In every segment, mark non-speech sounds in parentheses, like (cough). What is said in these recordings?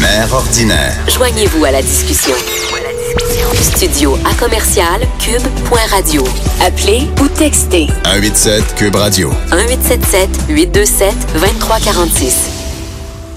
Mère ordinaire. Joignez-vous à la discussion. Studio à commercial cube.radio. Appelez ou textez 187 Cube Radio. 1877 827 2346.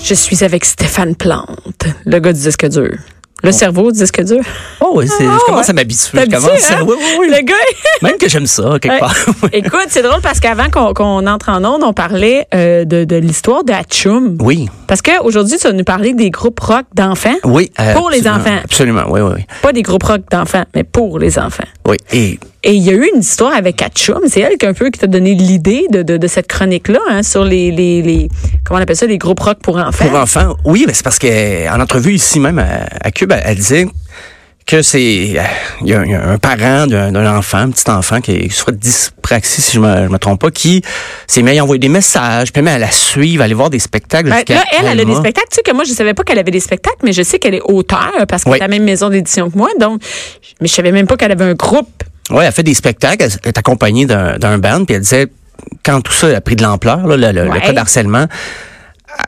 Je suis avec Stéphane Plante, le gars du disque dur. Le cerveau du disque dur. Oh oui, c'est, Ah, je commence ouais. à m'habituer. Je commence à- hein? oui, oui, oui. Le gars. (laughs) Même que j'aime ça, quelque part. Écoute, c'est drôle parce qu'avant qu'on entre en onde, on parlait euh, de, de l'histoire de Hatchoum. oui, Parce qu'aujourd'hui, tu vas nous parler des groupes rock d'enfants. oui. euh, Pour les enfants. Absolument, oui, oui, oui. Pas des groupes rock d'enfants, mais pour les enfants. oui. Et Et il y a eu une histoire avec Hatchoum. C'est elle qui un peu qui t'a donné l'idée de, de, de cette chronique-là hein, sur les, les, les comment on appelle ça, les groupes rock pour enfants? pour enfants, oui, mais c'est parce qu'en entrevue ici même à, à Cube, elle, elle disait que c'est euh, il y, a, il y a un parent d'un, enfant, un petit enfant qui souffre de dyspraxie, si je me, je me trompe pas, qui s'est mis à envoyer des messages, puis même à la suivre, à aller voir des spectacles. Ben, là, elle, elle a des spectacles. Tu sais que moi, je savais pas qu'elle avait des spectacles, mais je sais qu'elle est auteure parce qu'elle Oui. est à la même maison d'édition que moi. Donc, mais je savais même pas qu'elle avait un groupe. Oui, elle fait des spectacles, elle est accompagnée d'un, d'un band, puis elle disait, quand tout ça a pris de l'ampleur, le, cas d'harcèlement,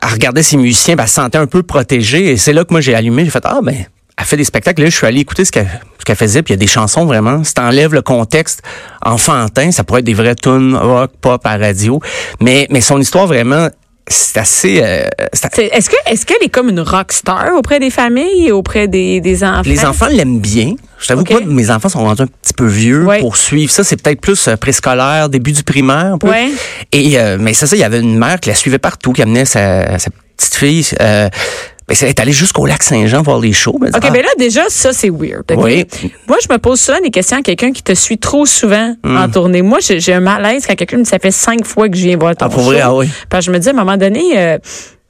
elle regardait ses musiciens, puis elle se sentait un peu protégée, et c'est là que moi j'ai allumé, j'ai fait, ah ben, elle fait des spectacles, là, je suis allé écouter ce qu'elle, ce qu'elle faisait, puis il y a des chansons vraiment, si t'enlèves le contexte enfantin, ça pourrait être des vrais tunes rock, pop à radio, mais, mais son histoire vraiment, c'est assez... euh, Est-ce que est-ce qu'elle est comme une rock star auprès des familles et auprès des, des enfants? Les enfants l'aiment bien. Je t'avoue que moi, mes enfants sont rendus un petit peu vieux Ouais. pour suivre ça. C'est peut-être plus euh, préscolaire, début du primaire. Un peu. Ouais. Et euh, mais c'est ça, il y avait une mère qui la suivait partout, qui amenait sa, sa petite fille. Euh, ben, elle est allée jusqu'au lac Saint-Jean voir les shows. Ben, OK, ah, ben là, déjà, ça, c'est weird. Oui. Moi, je me pose souvent des questions à quelqu'un qui te suit trop souvent Hmm. en tournée. Moi, j'ai un malaise quand quelqu'un me dit ça fait cinq fois que je viens voir ton Ah, pour show. vrai? Ah oui. Parce que je me dis, à un moment donné, euh,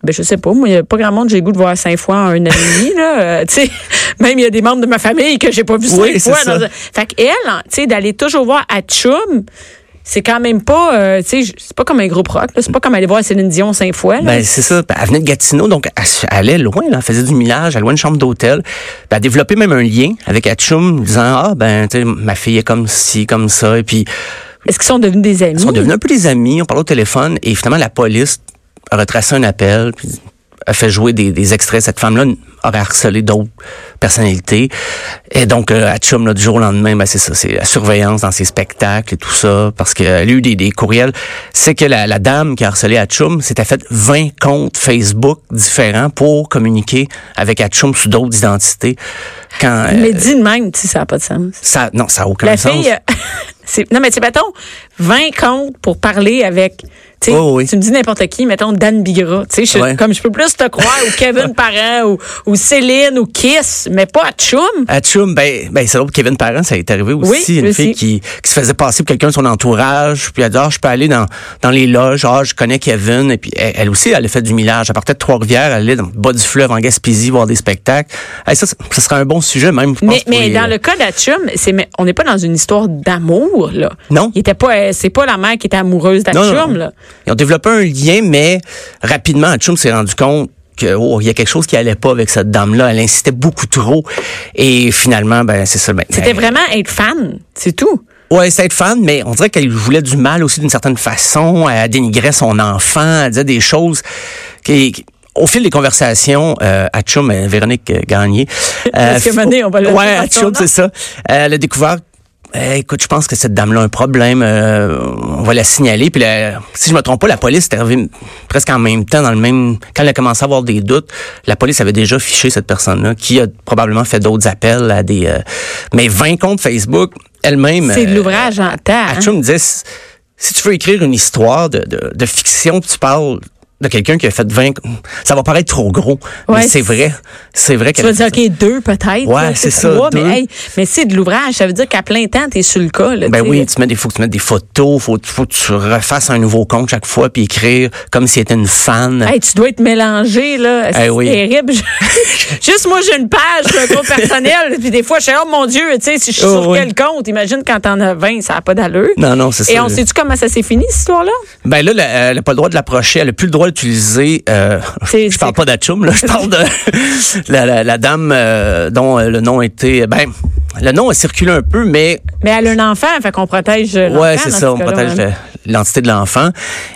ben, je sais pas, moi, il n'y a pas grand monde que j'ai le goût de voir cinq fois en un an et demi, là. Euh, tu sais, (laughs) même il y a des membres de ma famille que j'ai pas vu Oui, cinq c'est fois. dans Fait qu'elle, hein, tu sais, d'aller toujours voir Hatchoum, c'est quand même pas, euh, tu sais, c'est pas comme un groupe rock, là. C'est pas comme aller voir Céline Dion cinq fois, là. Ben, c'est ça. Elle venait de Gatineau, donc elle, allait loin, là. Elle faisait du millage, elle louait une chambre d'hôtel. Puis Elle a développé même un lien avec Hatchoum, disant, ah, ben, tu sais, ma fille est comme ci, comme ça. Et puis, Est-ce qu'ils sont devenus des amis? Ils sont devenus un peu des amis, on parlait au téléphone et finalement la police a retracé un appel, puis a fait jouer des, des extraits. Cette femme-là aurait harcelé d'autres personnalités. Et donc, euh, à Chum, là, du jour au lendemain, ben, c'est ça, c'est la surveillance dans ses spectacles et tout ça, parce qu'elle a eu des, des courriels. C'est que la, la dame qui a harcelé Hatchum s'était fait 20 comptes Facebook différents pour communiquer avec Hatchum sous d'autres identités. Quand, euh, Mais dis de même, tu sais, ça n'a pas de sens. ça, non, ça a aucun La sens. fille, euh, (laughs) non, mais tu sais, mettons, 20 comptes pour parler avec, Oh, oui. tu me dis n'importe qui, mettons Dan Bigra, tu sais, je- Ouais. comme je peux plus te croire, ou Kevin (laughs) Parent, ou, ou Céline, ou Kiss, mais pas à Chum. À Chum, ben, ben c'est l'autre Kevin Parent, ça est arrivé aussi. Oui, une aussi. fille qui, qui se faisait passer pour quelqu'un de son entourage, puis elle a dit, ah, je peux aller dans, dans les loges, ah, je connais Kevin, et puis elle, elle aussi, elle a fait du millage. Elle partait de Trois-Rivières, elle allait dans le bas du fleuve en Gaspésie voir des spectacles. Hey, ça, ça serait un bon sujet, même, je pense, Mais, mais les- dans le cas d'Achum, on n'est pas dans une histoire d'amour, là. Non. Il était pas, euh, c'est pas la mère qui était amoureuse d'Achum, là. Ils ont développé un lien, mais rapidement, Chum s'est rendu compte que oh, il y a quelque chose qui allait pas avec cette dame-là. Elle insistait beaucoup trop. Et finalement, ben c'est ça. Ben, C'était ben, vraiment être fan, c'est tout. Ouais, c'est être fan, mais on dirait qu'elle voulait du mal aussi d'une certaine façon. Elle dénigrait son enfant, elle disait des choses qui, au fil des conversations, euh, Atchoum, euh, Véronique euh, Gagné. Parce que Mané, on va le Ouais, nom. c'est ça. Euh, elle a découvert. Eh, écoute, je pense que cette dame-là a un problème. euh, on va la signaler. Puis, la- si je me trompe pas, la police est arrivée presque en même temps, dans le même. Quand elle a commencé à avoir des doutes, la police avait déjà fiché cette personne-là, qui a probablement fait d'autres appels à des. euh, mais 20 comptes Facebook, elle-même. C'est de euh, l'ouvrage en temps. hein? Me disait, si si tu veux écrire une histoire de, de, de fiction, tu parles de quelqu'un qui a fait 20, ça va paraître trop gros, Ouais, mais c'est vrai. C'est vrai Tu vas dire, OK, deux peut-être. Ouais, c'est ça, trois, deux. Mais, hey, mais c'est de l'ouvrage. Ça veut dire qu'à plein temps, tu es sur le cas. Là, Ben oui, tu mets des, faut que tu mettes des photos, faut, faut que tu refasses un nouveau compte chaque fois puis écrire comme si était une fan. Hey, tu dois être mélangé, là. C'est Eh oui. terrible. (laughs) Juste moi, j'ai une page, un compte personnel. Puis des fois, je suis, oh mon Dieu, tu sais, si je suis Oh, sur oui. quel compte? Imagine quand t'en as 20, ça n'a pas d'allure. Non, non, c'est ça. Et on sait-tu comment ça s'est fini, cette histoire-là? Ben là, la- elle n'a pas le droit de l'approcher, elle n'a plus le droit d'utiliser. Euh, (laughs) je parle pas d'Achum, là, je parle de (laughs) la, la, la dame euh, dont euh, le nom était. Ben, le nom a circulé un peu, mais Mais elle a un enfant, fait qu'on protège ouais, c'est ça, on protège ouais. le- l'identité de l'enfant.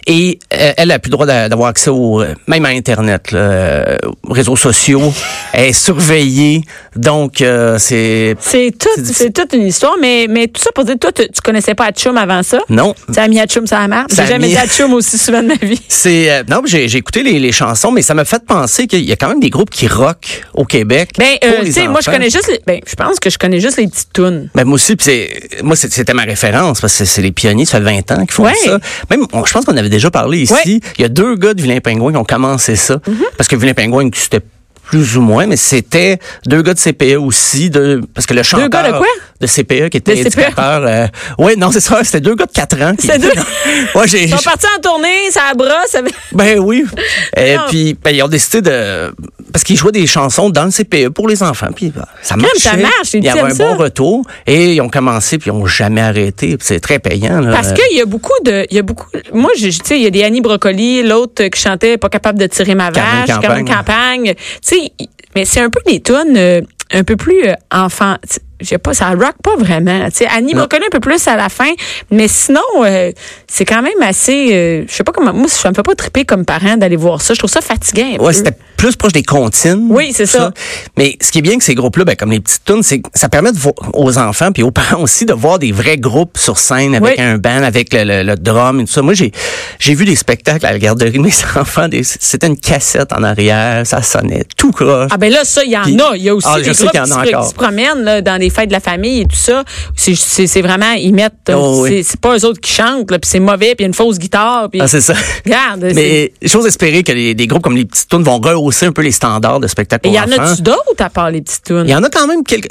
Et euh, elle a plus le droit d'a- d'avoir accès au, euh, même à Internet, là, euh, aux réseaux sociaux. elle est surveillée, donc euh, c'est C'est tout, C'est toute une histoire, mais, mais tout ça pour dire, toi, tu, tu connaissais pas Atchoum avant ça? non. Tu as mis Atchoum sur la? Ça J'ai jamais mis- dit Atchoum aussi souvent de ma vie. (laughs) C'est euh, non, j'ai j'ai écouté les, les chansons, mais ça m'a fait penser qu'il y a quand même des groupes qui rock au Québec. Ben, euh, tu sais, moi, je connais juste les, ben, je pense que je connais juste les petites tunes. Ben moi aussi, puis c'est moi c'était ma référence parce que c'est les pionniers, ça fait 20 ans qu'ils font Ouais. Ça. Même on- je pense qu'on avait déjà parlé ici. Ouais. Mm-hmm. Il y a deux gars de Vilain Pingouin qui ont commencé ça parce que Vilain Pingouin c'était plus ou moins, mais c'était deux gars de CPE aussi, de, parce que le chanteur gars de quoi? de CPE qui était De CPE? éducateur. Euh, ouais, non, c'est ça, c'était deux gars de 4 ans. C'est deux- (laughs) ouais, j'ai, Ils sont partis en tournée, ça brosse. avec- ben oui. (laughs) Et puis ben, ils ont décidé de parce qu'ils jouaient des chansons dans le CPE pour les enfants. Puis ben, ça ça marche, Il y avait un bon retour et ils ont commencé puis ils ont jamais arrêté. C'est très payant. Là. Parce qu'il y a beaucoup de, il y a beaucoup, moi, je- tu sais, il y a des Annie Brocoli, l'autre qui chantait pas capable de tirer ma vache, Carmen Campagne. Campagne. Tu sais, mais c'est un peu des tunes euh, un peu plus euh, enfant. Je sais pas, ça rock pas vraiment. Tu sais, Annie Non. Brocoli un peu plus à la fin, mais sinon, euh, c'est quand même assez, euh, je sais pas comment, moi, ça me fait pas triper comme parent d'aller voir ça. Je trouve ça fatigant. un Ouais, c'était plus proche des comptines. Oui, c'est ça. Mais ce qui est bien que ces groupes-là, ben, comme les petites tunes, c'est que ça permet de aux enfants puis aux parents (laughs) aussi de voir des vrais groupes sur scène avec Oui. un band, avec le, le- le drum et tout ça. Moi, j'ai j'ai vu des spectacles à la garderie de mes (laughs) enfants. C'était une cassette en arrière, ça sonnait tout croche. Ah ben là, ça, il y en a. Il y a aussi Ah, des groupes qu'il y en qui, se, encore. qui se promènent là, dans des fêtes de la famille et tout ça. C'est- vraiment, ils mettent, Oh, oui. c'est pas eux autres qui chantent, là, puis c'est mauvais, puis il y a une fausse guitare. Puis, Ah, c'est ça. Regarde, Mais j'ose espérer que les, des groupes comme les petites tunes vont rehausser un peu les standards de spectacle Et pour il y en a-tu d'autres à part les petites tunes? Il y en a quand même quelques.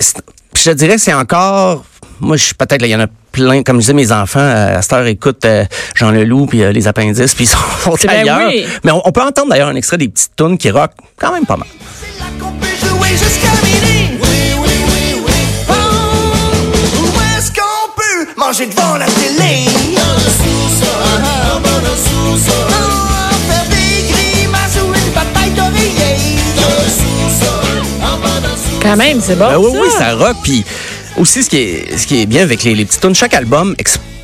Je te dirais, c'est encore. Moi, je suis peut-être, là, il y en a plein. Comme je disais, mes enfants, euh, à cette heure, écoutent euh, Jean Leloup puis euh, les appendices, puis ils sont, (laughs) sont Ben ailleurs. oui. Mais on, on peut entendre d'ailleurs un extrait des petites tunes qui rock quand même pas mal. Manger devant la télé? Dans le sous-sol, en bas dans le sous-sol. Oh, faire des grimaces ou une bataille d'oreiller. Dans le sous-sol, en bas dans le sous-sol. Quand même, c'est bon. Ben oui, ça. oui, ça rock. Puis aussi, ce qui est, ce qui est bien avec les, les petites tunes, chaque album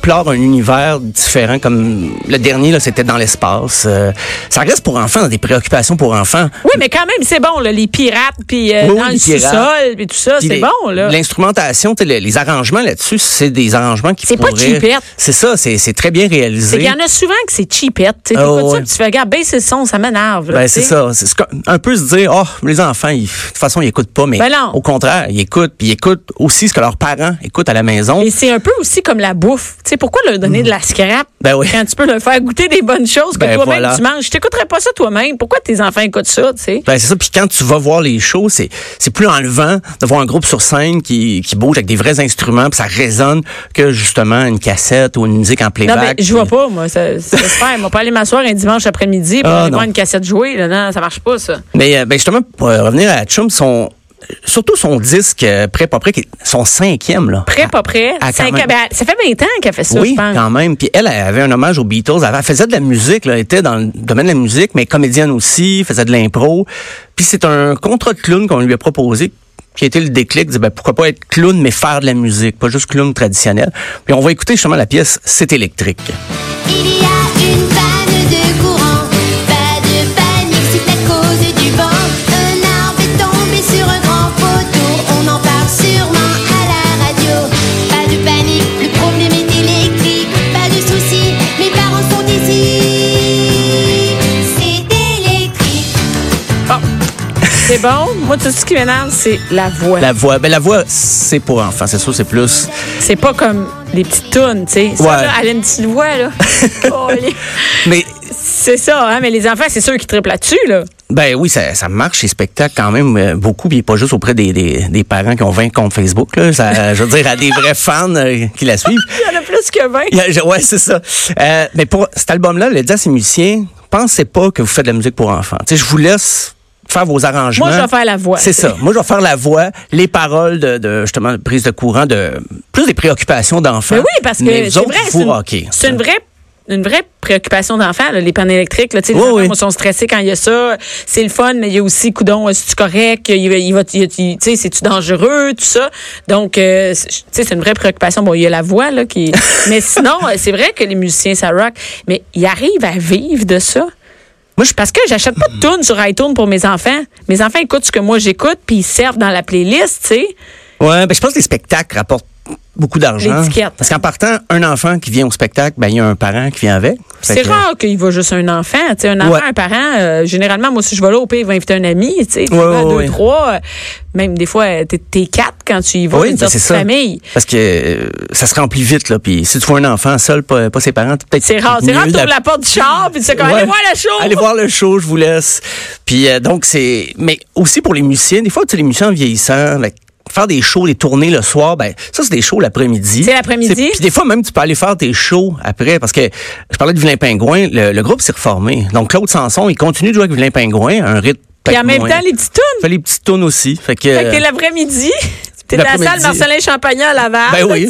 explore un univers différent. Comme le dernier, là, c'était dans l'espace. Euh, ça reste pour enfants, dans des préoccupations pour enfants. Oui, mais quand même, c'est bon, là, les pirates, puis euh, dans le sous-sol, puis tout ça, c'est bon, là. L'instrumentation, les, les arrangements là-dessus, c'est des arrangements qui C'est pas cheapette. C'est ça, c'est très bien réalisé. qu'il y en a souvent que c'est cheapette. Tu ça, ouais. puis tu fais, regarde, baisse le son, ça m'énerve. Ben, c'est ça. C'est ce qu'on- un peu se dire, oh, les enfants, ils- de toute façon, ils écoutent pas, mais Ben non. au contraire, ils écoutent, puis ils écoutent aussi ce que leurs parents écoutent à la maison. Et c'est un peu aussi comme la bouffe. Sais, pourquoi leur donner de la scrap Ben oui. quand tu peux leur faire goûter des bonnes choses que Ben toi-même voilà. tu manges? Je t'écouterais pas ça toi-même? Pourquoi tes enfants écoutent ça, tu sais? Ben, c'est ça. Puis quand tu vas voir les shows, c'est c'est plus enlevant de voir un groupe sur scène qui, qui bouge avec des vrais instruments, puis ça résonne que justement une cassette ou une musique en Non, playback. mais je vois pas, moi. Ça, ça se. Moi, pas aller m'asseoir un dimanche après-midi pour Ah, aller non. voir une cassette jouer. Là. Non, ça marche pas, ça. Mais euh, ben, justement, pour revenir à Chum, son surtout son disque euh, prêt pas prêt, qui est son cinquième là. Prêt, pas prêt. Ah, quand Cinq- même. ben, ça fait 20 ans qu'elle fait ça, oui, je pense. quand même. Puis elle, elle avait un hommage aux Beatles. Elle faisait de la musique, là, elle était dans le domaine de la musique, mais comédienne aussi, faisait de l'impro. Puis c'est un contrat de clown qu'on lui a proposé qui a été le déclic, dit ben, pourquoi pas être clown mais faire de la musique, pas juste clown traditionnel. Puis on va écouter justement la pièce C'est électrique. Il y a une Moi, tout ce qui m'énerve, c'est la voix. La voix, ben la voix, c'est pour enfants, c'est sûr, c'est plus. C'est pas comme les petites tunes, tu sais. Ça, Ouais. là, elle a une petite voix, là. (laughs) Oh, Mais C'est ça, hein, mais les enfants, c'est ceux qui triplent là-dessus, là. Ben oui, ça, ça marche, ces spectacles, quand même, euh, beaucoup, puis pas juste auprès des, des, des parents qui ont 20 comptes Facebook, là. Ça, je veux dire, à des vrais (laughs) fans euh, qui la suivent. Il y en a plus que 20. Il y a- je- ouais, c'est ça. Euh, mais pour cet album-là, le dit à ses musiciens, pensez pas que vous faites de la musique pour enfants. Tu sais, je vous laisse faire vos arrangements. Moi, je vais faire la voix. C'est ça. Moi, je vais faire la voix, les paroles de, de justement de prise de courant, de plus des préoccupations d'enfants. Mais oui, parce que c'est vrai, c'est une, une vraie une vraie préoccupation d'enfants, les pannes électriques. Là, tu les enfants oui. sont stressés quand il y a ça. C'est le fun, mais il y a aussi, coudon, c'est-tu correct? Il, il va, tu sais, c'est-tu dangereux? Tout ça? Donc, euh, tu c'est une vraie préoccupation. Bon, il y a la voix, là, qui... mais sinon, euh, c'est vrai que les musiciens, ça rock. Mais ils arrivent à vivre de ça. Moi, je Parce que j'achète pas de tunes sur iTunes pour mes enfants. Mes enfants écoutent ce que moi j'écoute, puis ils servent dans la playlist, tu sais. Ouais, ben je pense que les spectacles rapportent beaucoup d'argent. L'étiquette. Parce qu'en partant, un enfant qui vient au spectacle, ben il y a un parent qui vient avec. C'est que- rare qu'il va juste un enfant. Tu sais, un enfant, Ouais. un parent, euh, généralement, moi, si je vais là, au pire, il va inviter un ami. Tu sais, tu Ouais, vas ouais, deux, trois. euh, Même des fois, t'es, t'es quatre quand tu y vas, Oui, une ben, c'est ça. famille. Parce que euh, ça se remplit vite, là. Puis si tu vois un enfant seul, pas, pas ses parents, peut-être. C'est rare. C'est rare, t'ouvres d'a- la porte du char, puis tu sais, comme, Ouais. allez voir la show. Allez voir le show, je vous laisse. Puis euh, donc c'est mais aussi pour les musiciens, des fois tu sais les musiciens vieillissants, faire des shows, des tournées le soir, ben ça c'est des shows l'après-midi. C'est l'après-midi. Puis des fois même tu peux aller faire tes shows après parce que je parlais de Vilain Pingouin, le, le groupe s'est reformé. Donc Claude Sanson, il continue de jouer avec Vilain Pingouin, un rythme Puis en même moins. temps, les petites tunes. fait les petites tunes aussi. Fait que, Fait que t'es l'après-midi. T'es à la salle. Marcelin Champagnat à Laval. Ben oui.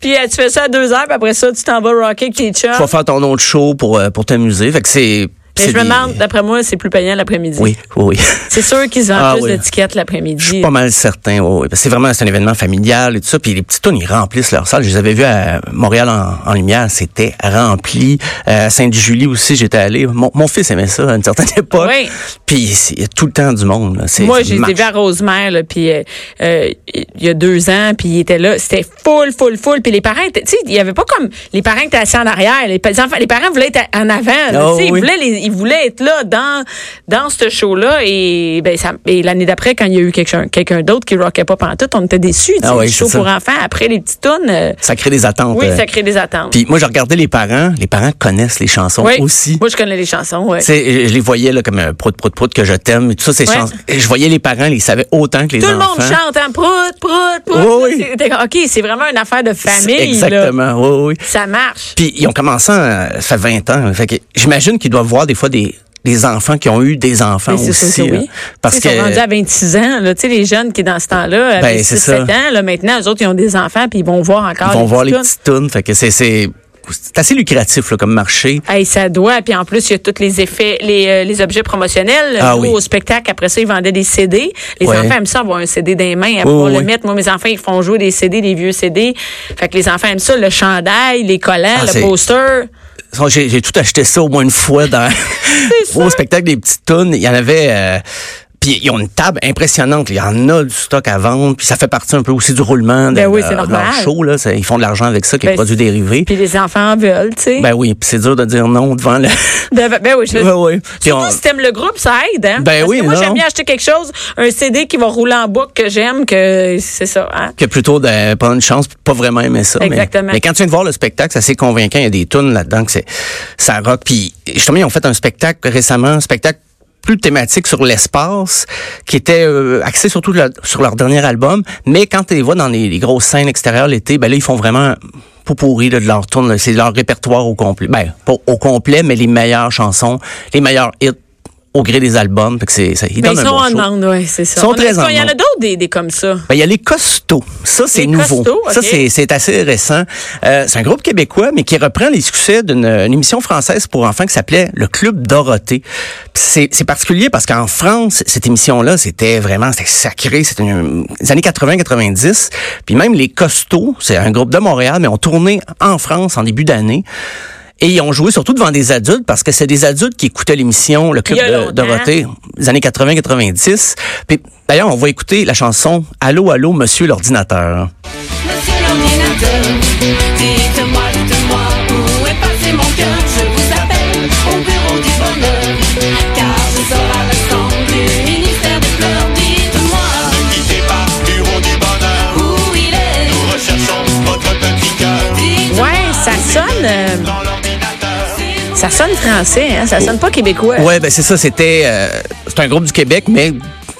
Puis euh, tu fais ça à deux heures, puis après ça, tu t'en vas rocker avec tes chums. tu vas faire ton autre show pour euh, pour t'amuser. Fait que c'est Mais je me demande, d'après moi, c'est plus payant l'après-midi. Oui, oui. C'est sûr qu'ils vendent Ah plus oui. d'étiquettes Je l'après-midi. suis pas mal certain. oui, C'est vraiment un événement familial et tout ça. Puis les petits tunes, ils remplissent leur salle. Je les avais vus à Montréal en, en lumière, c'était rempli. Euh, à Sainte-Julie aussi, j'étais allé. Mon, mon fils aimait ça à une certaine (laughs) époque. Oui. Puis il y a tout le temps du monde. Moi, j'ai été vu à Rosemère, là, puis euh, euh, il y a deux ans, puis il était là. C'était full, full, full. Puis les parents, étaient- tu sais, il y avait pas comme les parents qui étaient assis en arrière. Les, pa- les enfants, les parents voulaient être en avant. là, Oh, sais, ils, voulaient les- ils voulaient être là dans dans ce show-là. Et ben ça, et l'année d'après, quand il y a eu quelqu'un quelqu'un d'autre qui rockait pas pantoute, on était déçus. Ah oui, le show pour enfants. Après les petites tunes, euh, Ça crée des attentes. oui, euh. ça crée des attentes. Puis moi, je regardais les parents. Les parents connaissent les chansons oui. aussi. Moi, je connais les chansons. Ouais. Je je les voyais là, comme un prout, prout, prout que je t'aime. Tout ça, ces Ouais. chansons. Je voyais les parents, ils savaient autant que les Tout le enfants. monde chante, hein, prout, prout, prout. Oui, oui. C'est- OK, c'est vraiment une affaire de famille. là. Exactement. Oui, oui. Ça marche. Puis ils ont commencé, euh, ça fait 20 ans. Fait que j'imagine qu'ils doivent voir des fois des, des enfants qui ont eu des enfants aussi. que là. oui. parce sais, que Ils sont rendus à 26 ans. Là. Tu sais, les jeunes qui, dans ce temps-là, avaient Ben, c'est 6, 7 ça. ans, là, maintenant, eux autres, ils ont des enfants, puis ils vont voir encore ils vont voir les petites tunes. Fait que c'est, c'est, c'est assez lucratif là, comme marché. Hey, ça doit. Puis en plus, il y a tous les effets, les, euh, les objets promotionnels. Ah Nous, oui. au spectacle, après ça, ils vendaient des CD. Les Ouais. enfants aiment ça, avoir un CD dans les mains, à Oui, pouvoir oui. le mettre. Moi, mes enfants, ils font jouer des CD, des vieux CD. Fait que les enfants aiment ça, le chandail, les collants, Ah, le poster. J'ai tout acheté ça au moins une fois dans (laughs) au spectacle des petites tunes. Il y en avait. euh, puis ils ont une table impressionnante. Il y en a du stock à vendre. Puis ça fait partie un peu aussi du roulement de, Ben oui, de- leur normal. show. Là. Ils font de l'argent avec ça, qui est Ben, produit dérivés. Puis les enfants en veulent, tu sais. Ben oui, puis c'est dur de dire non devant le. (laughs) De- ben oui, je ouais. Puis Surtout on- si t'aimes le groupe, ça aide, hein? Ben Parce oui, que moi, j'aime bien acheter quelque chose, un CD qui va rouler en boucle que j'aime, que c'est ça, hein? que plutôt de prendre une chance pas vraiment aimer ça. Exactement. Mais, quand tu viens de voir le spectacle, c'est assez convaincant. Il y a des tunes là-dedans que c'est ça rock. Puis justement, ils ont fait un spectacle récemment, un spectacle plus thématique sur l'espace, qui était euh, surtout sur leur dernier album. Mais quand tu les vois dans les, les grosses scènes extérieures l'été, ben là, ils font vraiment pour pourri de leur tourne. C'est leur répertoire au complet. Ben, pas au complet, mais les meilleures chansons, les meilleurs hits au gré des albums. Fait que c'est, ça, ils Ben, donnent ils un sont bon en oui, c'est ça. Ils sont très en Il y en a d'autres des, des comme ça? Ben, il y a les costauds. Ça, c'est Les nouveau. Costauds, Ça, c'est, c'est assez récent. Euh, c'est un groupe québécois, mais qui reprend les succès d'une une émission française pour enfants qui s'appelait Le Club Dorothée. C'est, c'est particulier parce qu'en France, cette émission-là, c'était vraiment c'était sacré. C'était une- les années 80-90. Puis même les costauds, c'est un groupe de Montréal, mais ont tourné en France en début d'année. Et ils ont joué surtout devant des adultes parce que c'est des adultes qui écoutaient l'émission Le Club de. Dorothée des années 80-90. Puis d'ailleurs, on va écouter la chanson Allô, allô, monsieur l'ordinateur. Monsieur l'ordinateur, ça sonne. Ça français, hein? Ça sonne pas québécois. Ouais, ben c'est ça, c'était euh, c'est un groupe du Québec, mais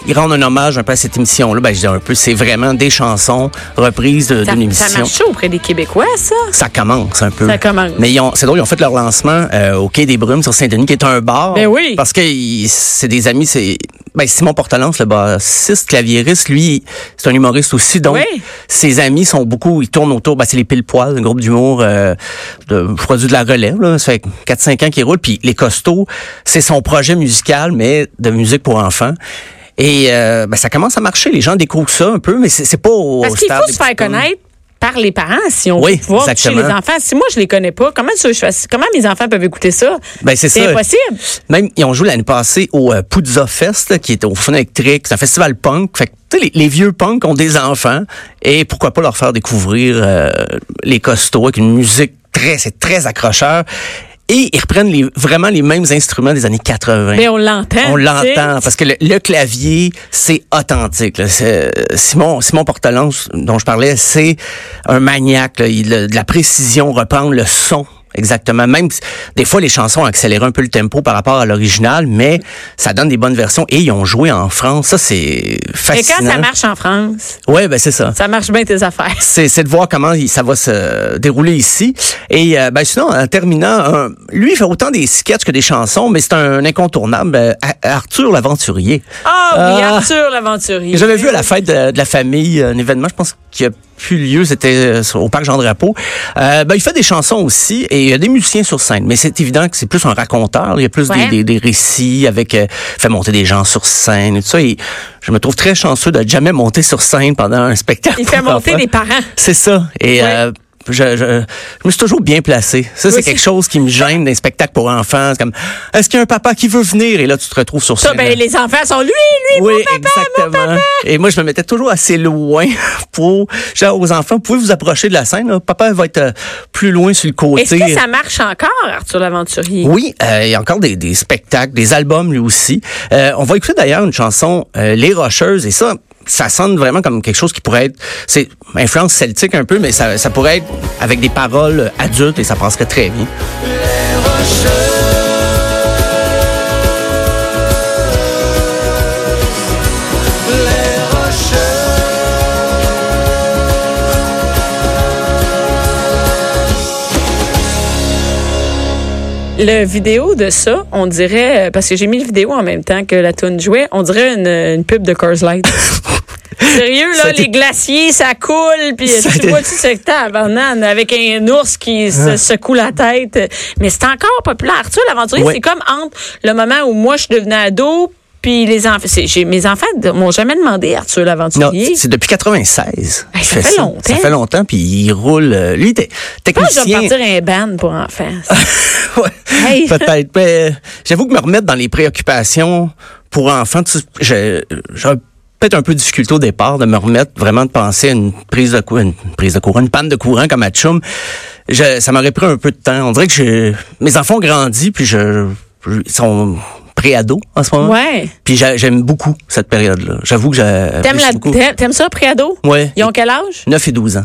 ils rendent un hommage un peu à cette émission-là. Ben je dis un peu, c'est vraiment des chansons reprises Ça, d'une ça émission. marche auprès des Québécois, ça? Ça commence un peu. Ça commence. Mais ils ont, c'est drôle, ils ont fait leur lancement euh, au Quai des Brumes sur Saint-Denis, qui est un bar. Ben oui. Parce que c'est des amis, c'est ben, Simon Portalance, le bassiste, claviériste, lui, c'est un humoriste aussi. Donc, Oui. ses amis sont beaucoup, ils tournent autour, ben, c'est les pile poils, un groupe d'humour, euh, de, je de la relève, là. Ça fait 4-5 ans qu'il roule. Puis les costauds, c'est son projet musical, mais de musique pour enfants. Et euh, ben, ça commence à marcher. Les gens découvrent ça un peu, mais c'est pas au Parce qu'il faut se faire connaître par les parents si on Oui, veut pouvoir toucher les enfants. Si moi je les connais pas, comment ça, je fais- comment mes enfants peuvent écouter ça? Ben, c'est ça. impossible. Même, ils ont joué l'année passée au euh, Puzza Fest, qui est au Fun électrique. C'est un festival punk. Fait que, tu sais, les, les vieux punks ont des enfants. Et pourquoi pas leur faire découvrir euh, les costauds avec une musique très, c'est très accrocheur. Et ils reprennent les, vraiment les mêmes instruments des années 80. Mais on l'entend. On l'entend parce que le, le clavier, c'est authentique. là. Euh, Simon, Simon Portalance, dont je parlais, c'est un maniaque. là. Il a de la précision, reprendre le son. Exactement. Même des fois, les chansons accélèrent un peu le tempo par rapport à l'original, mais ça donne des bonnes versions. Et ils ont joué en France. Ça, c'est Mais fascinant. quand ça marche en France, Ouais, ben c'est ça. ça marche bien tes affaires. (laughs) C'est, de voir comment ça va se dérouler ici. Et euh, ben sinon, en terminant, lui, il fait autant des sketchs que des chansons, mais c'est un incontournable. euh, Arthur l'aventurier. Ah oui, Ah. Arthur l'aventurier. J'avais vu à la fête de, de la famille un événement, je pense qui a plus lieu, c'était euh, au parc Jean Drapeau. Euh, ben, il fait des chansons aussi et il y a des musiciens sur scène, mais c'est évident que c'est plus un raconteur. Il y a plus Ouais. des, des, des récits avec euh, fait monter des gens sur scène et tout ça. Et je me trouve très chanceux de jamais monter sur scène pendant un spectacle. Il fait monter les parents. C'est ça. Et Ouais. euh, je, je, je me suis toujours bien placé. Ça, c'est quelque chose qui me gêne dans les spectacles pour enfants. C'est comme, est-ce qu'il y a un papa qui veut venir? Et là, tu te retrouves sur Ça, scène. ben, les enfants sont lui, lui, Oui, mon papa, mon papa. Et moi, je me mettais toujours assez loin (laughs) pour, genre, aux enfants, vous pouvez vous approcher de la scène. là? Papa va être euh, plus loin sur le côté. Est-ce que ça marche encore, Arthur l'aventurier? Oui, euh, il y a encore des, des spectacles, des albums lui aussi. Euh, on va écouter d'ailleurs une chanson, euh, Les Rocheuses, et ça, ça sonne vraiment comme quelque chose qui pourrait être, c'est influence celtique un peu, mais ça, ça pourrait être avec des paroles adultes et ça passerait très bien. Le vidéo de ça, on dirait, euh, parce que j'ai mis le vidéo en même temps que la tune jouait, on dirait une, une pub de Coors Light. (laughs) Sérieux, là, les glaciers, ça coule, puis a tu vois, tu sais, banane avec un ours qui se secoue la tête. Mais c'est encore populaire. Arthur l'aventurier, Ouais. c'est comme entre le moment où moi, je devenais ado, puis les enfants. j'ai- Mes enfants m'ont jamais demandé Arthur Non, l'aventurier. c'est depuis 96. Ben, qu'il ça fait longtemps. Ça fait longtemps, puis il roule. euh, Lui, il était Je je vais technicien. partir un band pour enfants. (laughs) Ouais, Hey. Peut-être. Mais j'avoue que me remettre dans les préoccupations pour enfants, tu j'ai j'ai peut-être un peu de difficulté au départ de me remettre vraiment de penser à une prise de courant, une prise de courant, une panne de courant comme à Chum. Je, ça m'aurait pris un peu de temps. On dirait que je, mes enfants ont grandi, puis je, je- ils sont préados en ce moment. Ouais. Puis j'a- j'aime beaucoup cette période-là. J'avoue que j'ai T'aimes la- beaucoup. t'aimes- ça, préado? Ouais. Ils ont quel âge? 9 et 12 ans.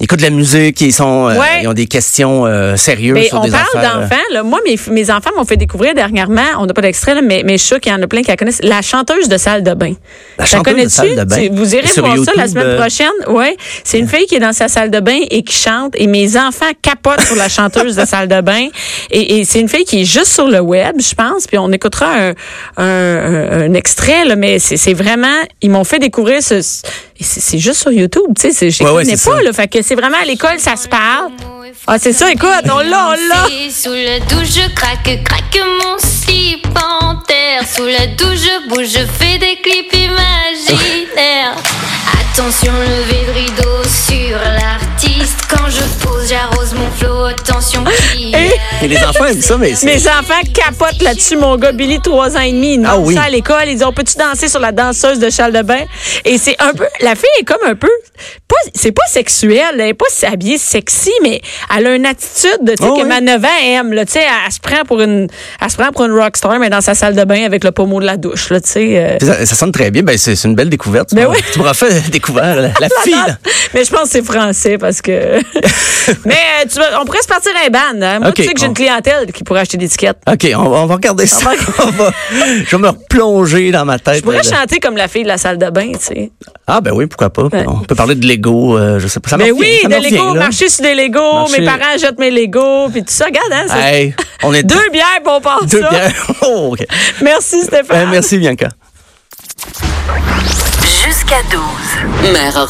Ils écoutent de la musique, ils sont, euh, ils ont des questions euh, sérieuses Mais sur on des parle euh, d'enfants. Moi, mes, mes enfants m'ont fait découvrir dernièrement, on n'a pas d'extrait, mais, mais je suis sûre qu'il y en a plein qui la connaissent, la chanteuse de salle de bain. La Ça connais-tu? salle de bain? Tu- Vous irez voir ça la semaine euh, prochaine. Ouais. C'est une fille qui est dans sa salle de bain et qui chante. Et mes enfants capotent sur la chanteuse de salle de bain. Et, et c'est une fille qui est juste sur le web, je pense. Puis on écoutera un, un, un- extrait, là, mais c'est vraiment... Ils m'ont fait découvrir ce... C'est juste sur YouTube, tu sais. Je Ouais, ouais, pas, ça. là. Fait que c'est vraiment à l'école, ça se parle. Ah, c'est ça, écoute, on l'a, on l'a. Sous la douche, je craque, craque mon slip en terre. Sous la douche, je bouge, je fais des clips imaginaires. (laughs) Attention, lever de rideau sur l'artiste. Quand je pose, j'arrose mon flot. Attention, qui Et les enfants aiment ça, mais c'est- Mes enfants capotent là-dessus. Mon gars, Billy, trois ans et demi, il demande Ah oui. ça à l'école. Il dit, on peut-tu danser sur la danseuse de Charles de Bain? Et c'est un peu, la fille est comme un peu, pas, c'est pas sexuel, elle est pas habillée sexy, mais elle a une attitude, de, tu sais, Oh que oui. ma 9 ans aime, là, tu sais, elle, elle se prend pour une, elle se prend pour une rockstar, mais dans sa salle de bain avec le pommeau de la douche, là, tu sais. euh. Ça, ça sonne très bien. Ben, c'est une belle découverte. Ben Tu oui. Tu m'auras fait (laughs) découvrir la, la fille. Mais je pense que c'est français parce que euh. (laughs) Mais euh, tu vas- on pourrait se partir un ban. Hein? Moi, tu sais que j'ai on- une clientèle qui pourrait acheter des étiquettes. OK, on, va- on va regarder ça. va- (laughs) On va- je vais me replonger dans ma tête. Je pourrais là. chanter comme la fille de la salle de bain, tu sais. Ah, ben oui, pourquoi pas. Ouais. On peut parler de Lego, euh, je sais pas. Ça Mais oui, ça revient, Legos, là. marcher sur des Legos, Marcher- mes parents jettent mes Legos, puis tout ça. Regarde, hein, Hey, on est deux bières, puis on part deux ça. bières. Oh. Merci, Stéphane. Ben, merci, Bianca. Jusqu'à 12. Mère